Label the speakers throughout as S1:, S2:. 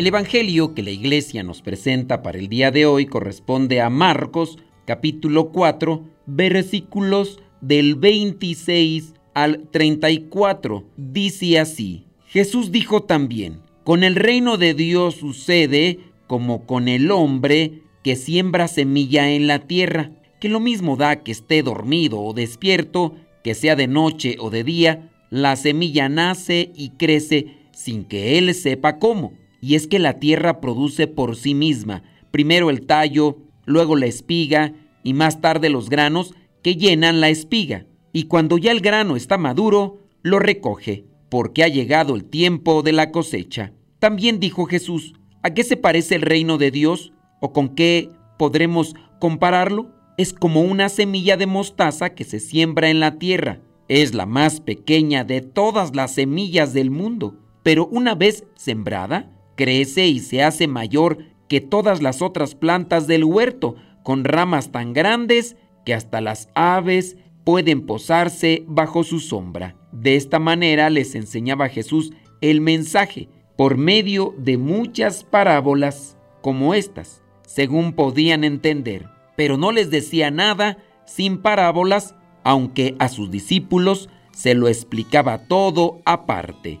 S1: El Evangelio que la Iglesia nos presenta para el día de hoy corresponde a Marcos capítulo 4 versículos del 26 al 34. Dice así, Jesús dijo también, con el reino de Dios sucede como con el hombre que siembra semilla en la tierra, que lo mismo da que esté dormido o despierto, que sea de noche o de día, la semilla nace y crece sin que él sepa cómo. Y es que la tierra produce por sí misma, primero el tallo, luego la espiga y más tarde los granos que llenan la espiga. Y cuando ya el grano está maduro, lo recoge, porque ha llegado el tiempo de la cosecha. También dijo Jesús, ¿a qué se parece el reino de Dios? ¿O con qué podremos compararlo? Es como una semilla de mostaza que se siembra en la tierra. Es la más pequeña de todas las semillas del mundo, pero una vez sembrada, crece y se hace mayor que todas las otras plantas del huerto, con ramas tan grandes que hasta las aves pueden posarse bajo su sombra. De esta manera les enseñaba Jesús el mensaje por medio de muchas parábolas como estas, según podían entender, pero no les decía nada sin parábolas, aunque a sus discípulos se lo explicaba todo aparte.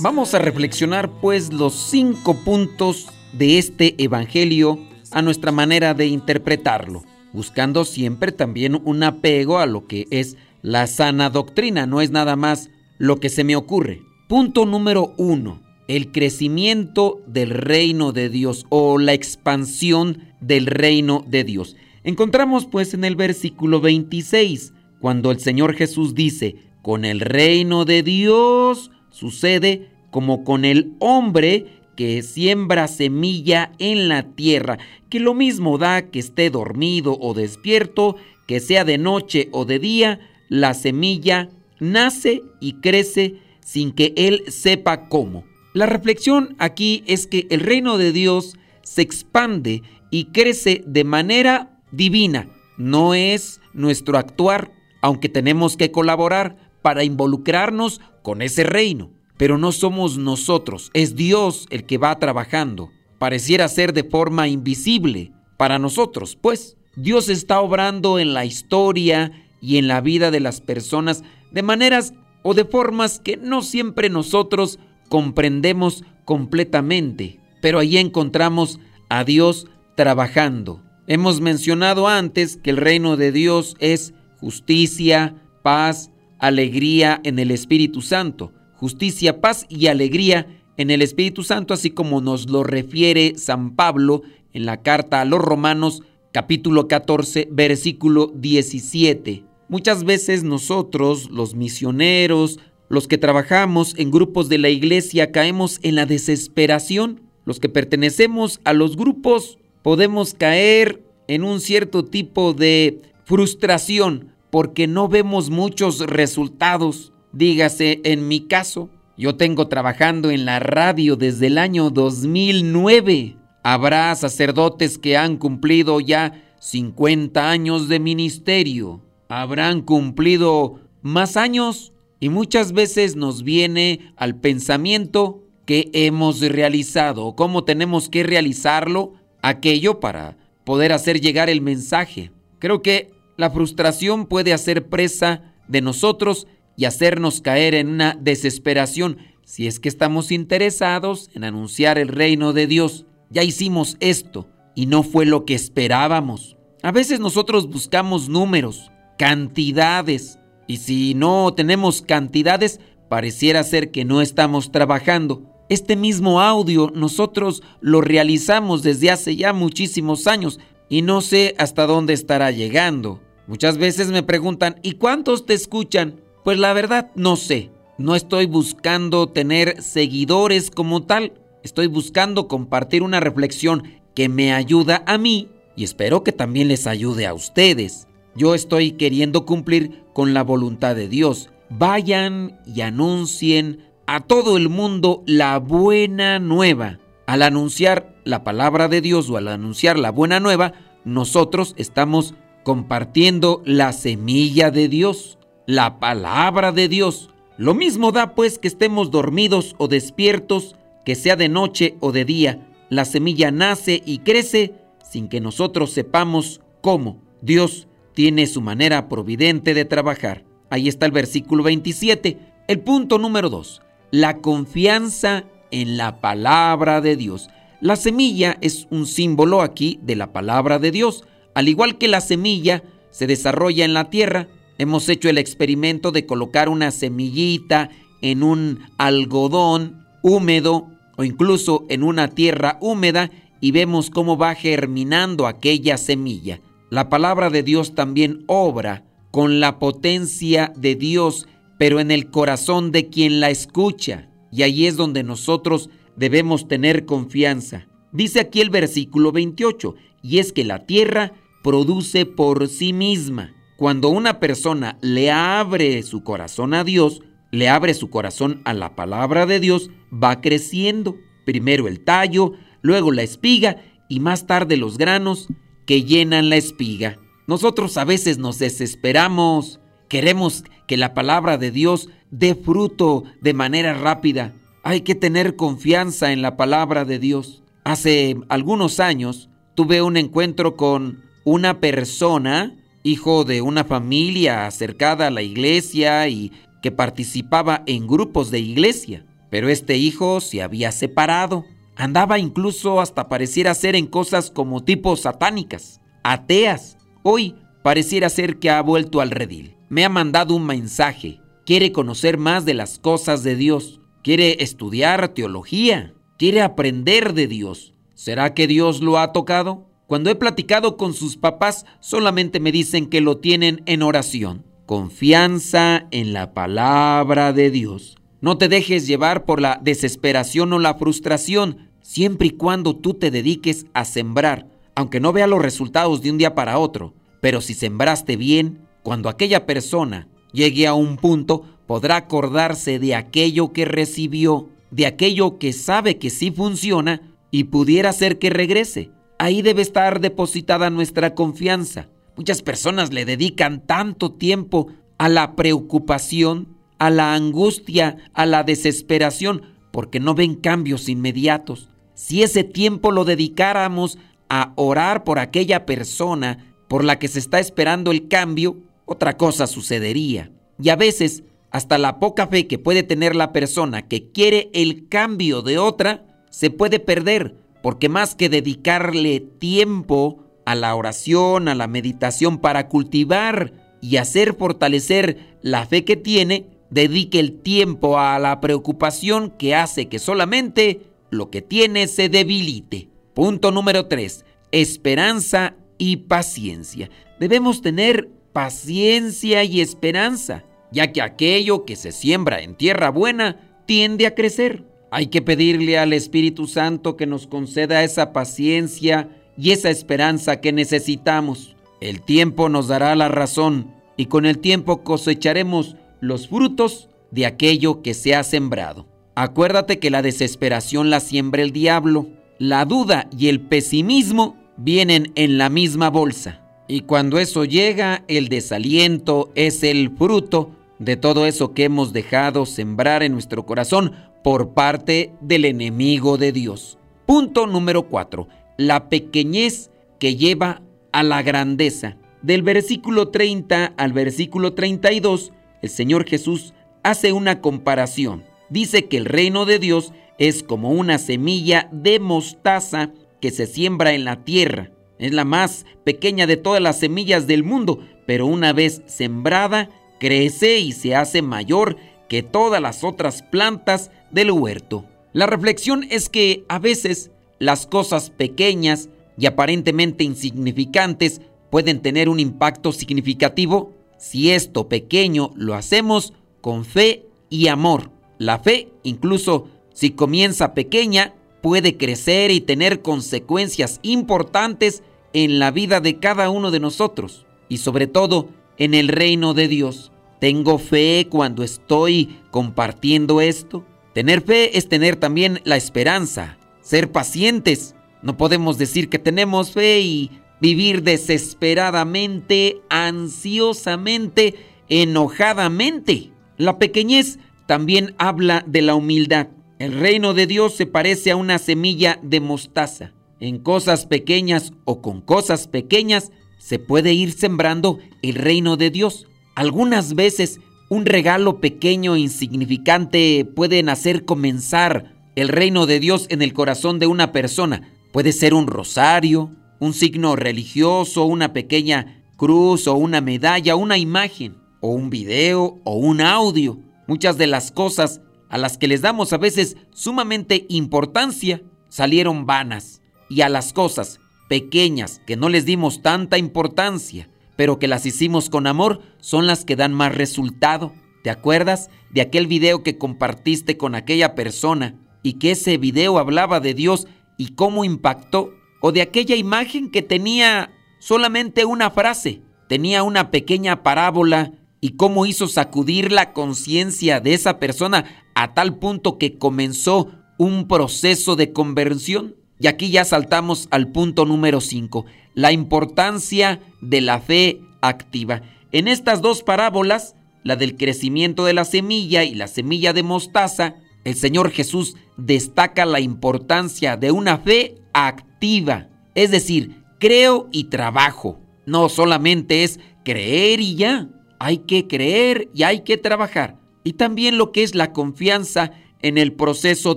S1: Vamos a reflexionar pues los cinco puntos de este Evangelio a nuestra manera de interpretarlo, buscando siempre también un apego a lo que es la sana doctrina, no es nada más lo que se me ocurre. Punto número uno, el crecimiento del reino de Dios o la expansión del reino de Dios. Encontramos pues en el versículo 26, cuando el Señor Jesús dice, con el reino de Dios sucede como con el hombre que siembra semilla en la tierra, que lo mismo da que esté dormido o despierto, que sea de noche o de día, la semilla nace y crece sin que él sepa cómo. La reflexión aquí es que el reino de Dios se expande y crece de manera divina, no es nuestro actuar, aunque tenemos que colaborar para involucrarnos con ese reino. Pero no somos nosotros, es Dios el que va trabajando. Pareciera ser de forma invisible para nosotros, pues Dios está obrando en la historia y en la vida de las personas de maneras o de formas que no siempre nosotros comprendemos completamente. Pero ahí encontramos a Dios trabajando. Hemos mencionado antes que el reino de Dios es justicia, paz, alegría en el Espíritu Santo. Justicia, paz y alegría en el Espíritu Santo, así como nos lo refiere San Pablo en la carta a los Romanos capítulo 14 versículo 17. Muchas veces nosotros, los misioneros, los que trabajamos en grupos de la iglesia, caemos en la desesperación. Los que pertenecemos a los grupos podemos caer en un cierto tipo de frustración porque no vemos muchos resultados. Dígase, en mi caso, Yo tengo trabajando en la radio desde el año 2009. Habrá sacerdotes que han cumplido ya 50 años de ministerio. Habrán cumplido más años y muchas veces nos viene al pensamiento que hemos realizado, cómo tenemos que realizarlo, aquello para poder hacer llegar el mensaje. Creo que la frustración puede hacer presa de nosotros y hacernos caer en una desesperación si es que estamos interesados en anunciar el reino de Dios. Ya hicimos esto y no fue lo que esperábamos. A veces nosotros buscamos números, cantidades, y si no tenemos cantidades, pareciera ser que no estamos trabajando. Este mismo audio nosotros lo realizamos desde hace ya muchísimos años y no sé hasta dónde estará llegando. Muchas veces me preguntan, ¿y cuántos te escuchan? Pues la verdad no sé. No estoy buscando tener seguidores como tal. Estoy buscando compartir una reflexión que me ayuda a mí y espero que también les ayude a ustedes. Yo estoy queriendo cumplir con la voluntad de Dios. Vayan y anuncien a todo el mundo la buena nueva. Al anunciar la palabra de Dios o al anunciar la buena nueva, nosotros estamos compartiendo la semilla de Dios, la palabra de Dios. Lo mismo da pues que estemos dormidos o despiertos, que sea de noche o de día. La semilla nace y crece sin que nosotros sepamos cómo. Dios tiene su manera providente de trabajar. Ahí está el versículo 27. El punto número 2. La confianza en la palabra de Dios. La semilla es un símbolo aquí de la palabra de Dios. Al igual que la semilla se desarrolla en la tierra, hemos hecho el experimento de colocar una semillita en un algodón húmedo o incluso en una tierra húmeda y vemos cómo va germinando aquella semilla. La palabra de Dios también obra con la potencia de Dios, pero en el corazón de quien la escucha. Y ahí es donde nosotros debemos tener confianza. Dice aquí el versículo 28, y es que la tierra produce por sí misma. Cuando una persona le abre su corazón a Dios, le abre su corazón a la palabra de Dios, va creciendo. Primero el tallo, luego la espiga y más tarde los granos que llenan la espiga. Nosotros a veces nos desesperamos, queremos que la palabra de Dios dé fruto de manera rápida. Hay que tener confianza en la palabra de Dios. Hace algunos años tuve un encuentro con una persona, hijo de una familia acercada a la iglesia y que participaba en grupos de iglesia. Pero este hijo se había separado Andaba incluso hasta pareciera ser en cosas como tipo satánicas, ateas. Hoy pareciera ser que ha vuelto al redil. Me ha mandado un mensaje. Quiere conocer más de las cosas de Dios. Quiere estudiar teología. Quiere aprender de Dios. ¿Será que Dios lo ha tocado? Cuando he platicado con sus papás, solamente me dicen que lo tienen en oración. Confianza en la palabra de Dios. No te dejes llevar por la desesperación o la frustración, siempre y cuando tú te dediques a sembrar, aunque no vea los resultados de un día para otro. Pero si sembraste bien, cuando aquella persona llegue a un punto, podrá acordarse de aquello que recibió, de aquello que sabe que sí funciona y pudiera ser que regrese. Ahí debe estar depositada nuestra confianza. Muchas personas le dedican tanto tiempo a la preocupación, a la angustia, a la desesperación, porque no ven cambios inmediatos. Si ese tiempo lo dedicáramos a orar por aquella persona por la que se está esperando el cambio, otra cosa sucedería. Y a veces, hasta la poca fe que puede tener la persona que quiere el cambio de otra, se puede perder, porque más que dedicarle tiempo a la oración, a la meditación para cultivar y hacer fortalecer la fe que tiene, dedique el tiempo a la preocupación que hace que solamente lo que tiene se debilite. Punto número 3. Esperanza y paciencia. Debemos tener paciencia y esperanza, ya que aquello que se siembra en tierra buena tiende a crecer. Hay que pedirle al Espíritu Santo que nos conceda esa paciencia y esa esperanza que necesitamos. El tiempo nos dará la razón y con el tiempo cosecharemos los frutos de aquello que se ha sembrado. Acuérdate que la desesperación la siembra el diablo. La duda y el pesimismo vienen en la misma bolsa. Y cuando eso llega, el desaliento es el fruto de todo eso que hemos dejado sembrar en nuestro corazón por parte del enemigo de Dios. Punto número 4. La pequeñez que lleva a la grandeza. Del versículo 30 al versículo 32, el Señor Jesús hace una comparación. Dice que el reino de Dios es como una semilla de mostaza que se siembra en la tierra. Es la más pequeña de todas las semillas del mundo, pero una vez sembrada, crece y se hace mayor que todas las otras plantas del huerto. La reflexión es que a veces las cosas pequeñas y aparentemente insignificantes pueden tener un impacto significativo si esto pequeño lo hacemos con fe y amor. La fe, incluso si comienza pequeña, puede crecer y tener consecuencias importantes en la vida de cada uno de nosotros y sobre todo en el reino de Dios. Tengo fe cuando estoy compartiendo esto. Tener fe es tener también la esperanza, ser pacientes. No podemos decir que tenemos fe y vivir desesperadamente, ansiosamente, enojadamente. La pequeñez también habla de la humildad. El reino de Dios se parece a una semilla de mostaza. En cosas pequeñas o con cosas pequeñas se puede ir sembrando el reino de Dios. Algunas veces un regalo pequeño e insignificante pueden hacer comenzar el reino de Dios en el corazón de una persona. Puede ser un rosario, un signo religioso, una pequeña cruz o una medalla, una imagen, o un video o un audio. Muchas de las cosas a las que les damos a veces sumamente importancia salieron vanas. Y a las cosas pequeñas que no les dimos tanta importancia, pero que las hicimos con amor, son las que dan más resultado. ¿Te acuerdas de aquel video que compartiste con aquella persona y que ese video hablaba de Dios y cómo impactó? ¿O de aquella imagen que tenía solamente una frase, tenía una pequeña parábola y cómo hizo sacudir la conciencia de esa persona a tal punto que comenzó un proceso de conversión. Y aquí ya saltamos al punto número 5, la importancia de la fe activa. En estas dos parábolas, la del crecimiento de la semilla y la semilla de mostaza, el Señor Jesús destaca la importancia de una fe activa, es decir, creo y trabajo. No solamente es creer y ya, hay que creer y hay que trabajar. Y también lo que es la confianza en el proceso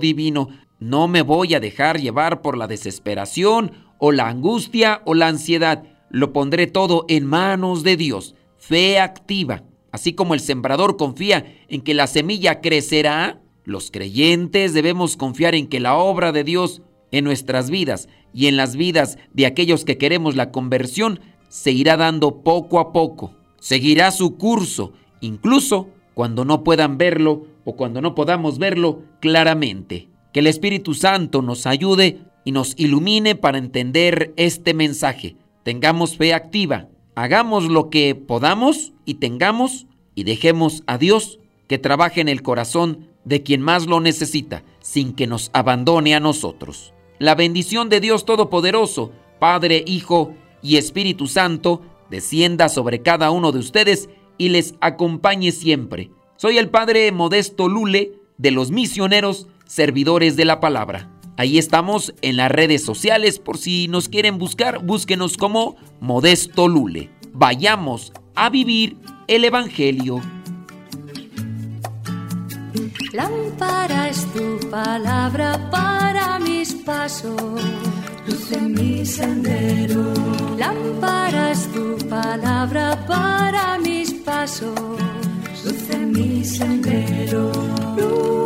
S1: divino. No me voy a dejar llevar por la desesperación o la angustia o la ansiedad. Lo pondré todo en manos de Dios. Fe activa. Así como el sembrador confía en que la semilla crecerá, los creyentes debemos confiar en que la obra de Dios en nuestras vidas y en las vidas de aquellos que queremos la conversión se irá dando poco a poco seguirá su curso, incluso cuando no puedan verlo o cuando no podamos verlo claramente. Que el Espíritu Santo nos ayude y nos ilumine para entender este mensaje. Tengamos fe activa, hagamos lo que podamos y tengamos y dejemos a Dios que trabaje en el corazón de quien más lo necesita, sin que nos abandone a nosotros. La bendición de Dios Todopoderoso, Padre, Hijo y Espíritu Santo, descienda sobre cada uno de ustedes y les acompañe siempre. Soy el Padre Modesto Lule de los misioneros servidores de la palabra. Ahí estamos en las redes sociales por si nos quieren buscar, búsquenos como Modesto Lule. Vayamos a vivir el Evangelio.
S2: Lámpara es tu palabra para mis pasos, luz en mi sendero. Lámpara es tu palabra para mis pasos, luz en mi sendero. Luz,